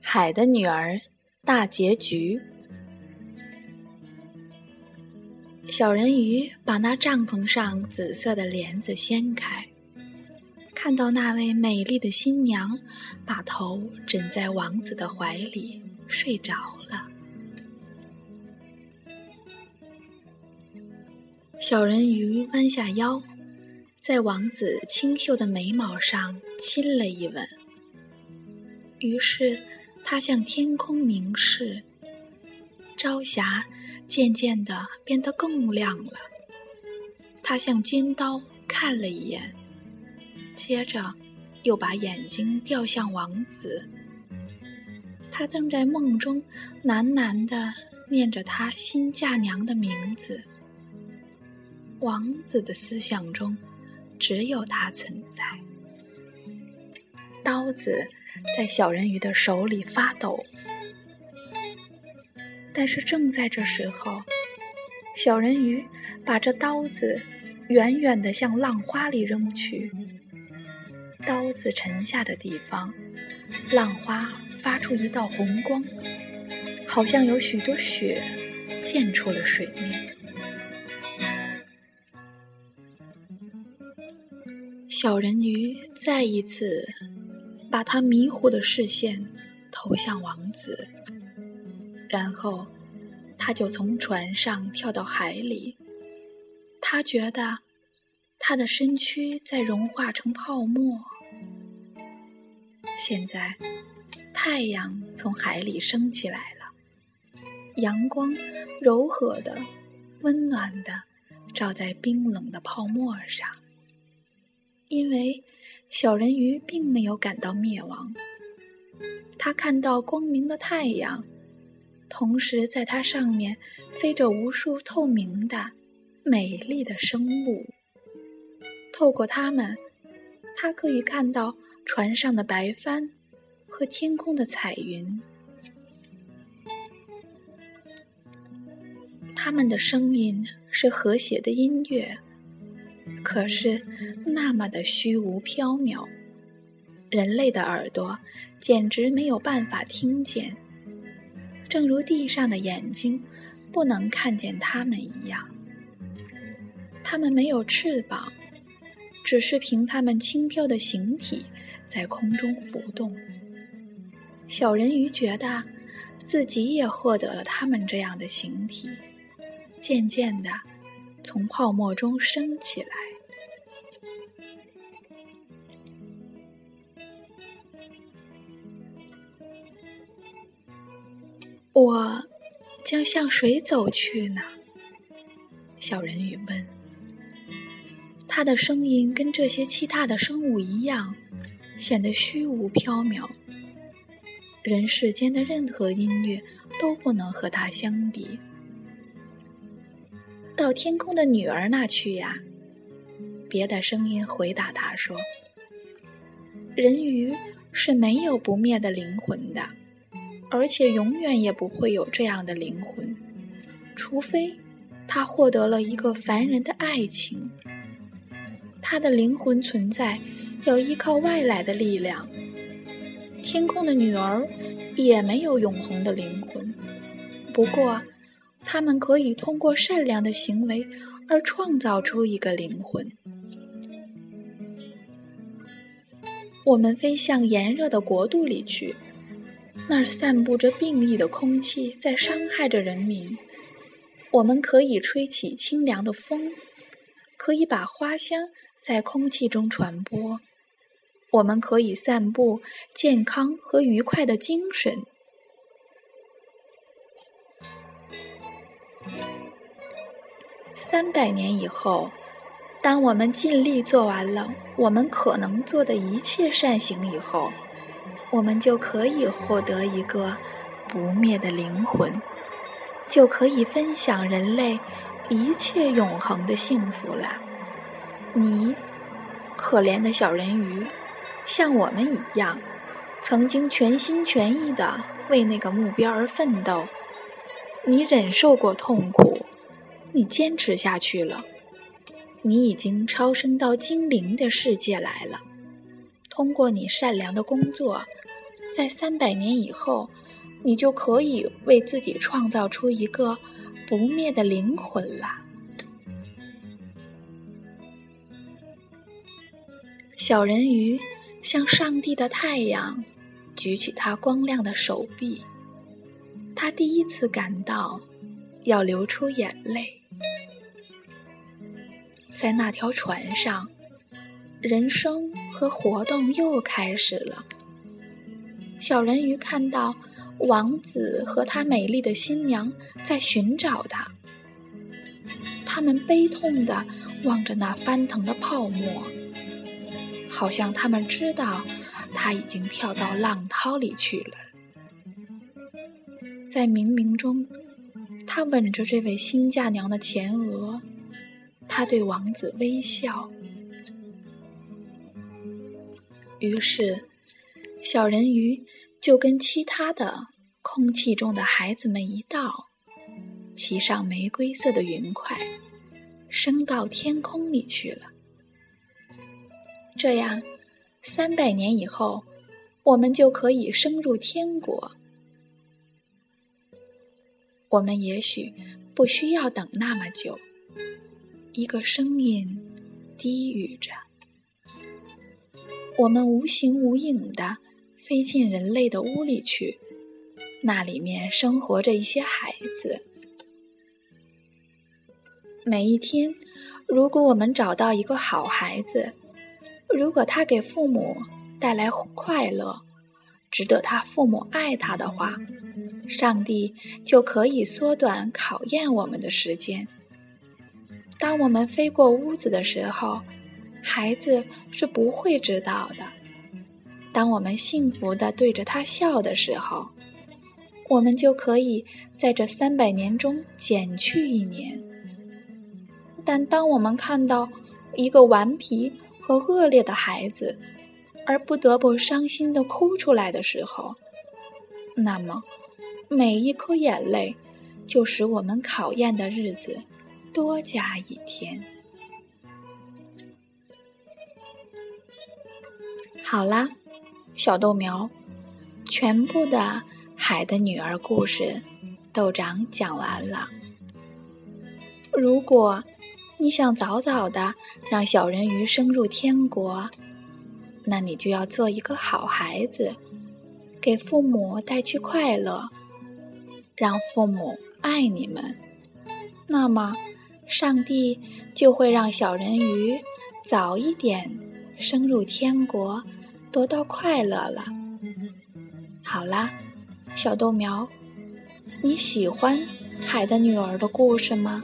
海的女儿大结局。小人鱼把那帐篷上紫色的帘子掀开，看到那位美丽的新娘把头枕在王子的怀里睡着了。小人鱼弯下腰，在王子清秀的眉毛上亲了一吻。于是，他向天空凝视，朝霞渐渐地变得更亮了。他向尖刀看了一眼，接着又把眼睛掉向王子。他正在梦中喃喃地念着他新嫁娘的名字。王子的思想中，只有它存在。刀子在小人鱼的手里发抖，但是正在这时候，小人鱼把这刀子远远地向浪花里扔去。刀子沉下的地方，浪花发出一道红光，好像有许多雪溅出了水面。小人鱼再一次把他迷糊的视线投向王子，然后他就从船上跳到海里。他觉得他的身躯在融化成泡沫。现在太阳从海里升起来了，阳光柔和的、温暖的照在冰冷的泡沫上。因为小人鱼并没有感到灭亡，他看到光明的太阳，同时在它上面飞着无数透明的、美丽的生物。透过它们，他可以看到船上的白帆和天空的彩云。他们的声音是和谐的音乐。可是，那么的虚无缥缈，人类的耳朵简直没有办法听见，正如地上的眼睛不能看见它们一样。它们没有翅膀，只是凭它们轻飘的形体在空中浮动。小人鱼觉得自己也获得了它们这样的形体，渐渐的从泡沫中升起来。我将向谁走去呢？小人鱼问。他的声音跟这些其他的生物一样，显得虚无缥缈。人世间的任何音乐都不能和它相比。到天空的女儿那去呀！别的声音回答他说：“人鱼是没有不灭的灵魂的。”而且永远也不会有这样的灵魂，除非他获得了一个凡人的爱情。他的灵魂存在要依靠外来的力量。天空的女儿也没有永恒的灵魂，不过他们可以通过善良的行为而创造出一个灵魂。我们飞向炎热的国度里去。那儿散布着病疫的空气，在伤害着人民。我们可以吹起清凉的风，可以把花香在空气中传播。我们可以散布健康和愉快的精神。三百年以后，当我们尽力做完了我们可能做的一切善行以后。我们就可以获得一个不灭的灵魂，就可以分享人类一切永恒的幸福了。你，可怜的小人鱼，像我们一样，曾经全心全意的为那个目标而奋斗。你忍受过痛苦，你坚持下去了，你已经超升到精灵的世界来了。通过你善良的工作，在三百年以后，你就可以为自己创造出一个不灭的灵魂了。小人鱼向上帝的太阳举起他光亮的手臂，他第一次感到要流出眼泪。在那条船上，人生和活动又开始了。小人鱼看到王子和他美丽的新娘在寻找他，他们悲痛地望着那翻腾的泡沫，好像他们知道他已经跳到浪涛里去了。在冥冥中，他吻着这位新嫁娘的前额。他对王子微笑，于是小人鱼就跟其他的空气中的孩子们一道，骑上玫瑰色的云块，升到天空里去了。这样，三百年以后，我们就可以升入天国。我们也许不需要等那么久。一个声音低语着：“我们无形无影的飞进人类的屋里去，那里面生活着一些孩子。每一天，如果我们找到一个好孩子，如果他给父母带来快乐，值得他父母爱他的话，上帝就可以缩短考验我们的时间。”当我们飞过屋子的时候，孩子是不会知道的。当我们幸福的对着他笑的时候，我们就可以在这三百年中减去一年。但当我们看到一个顽皮和恶劣的孩子，而不得不伤心的哭出来的时候，那么每一颗眼泪就使我们考验的日子。多加一天。好啦，小豆苗，全部的《海的女儿》故事，豆长讲完了。如果你想早早的让小人鱼升入天国，那你就要做一个好孩子，给父母带去快乐，让父母爱你们。那么。上帝就会让小人鱼早一点升入天国，得到快乐了。好啦，小豆苗，你喜欢《海的女儿》的故事吗？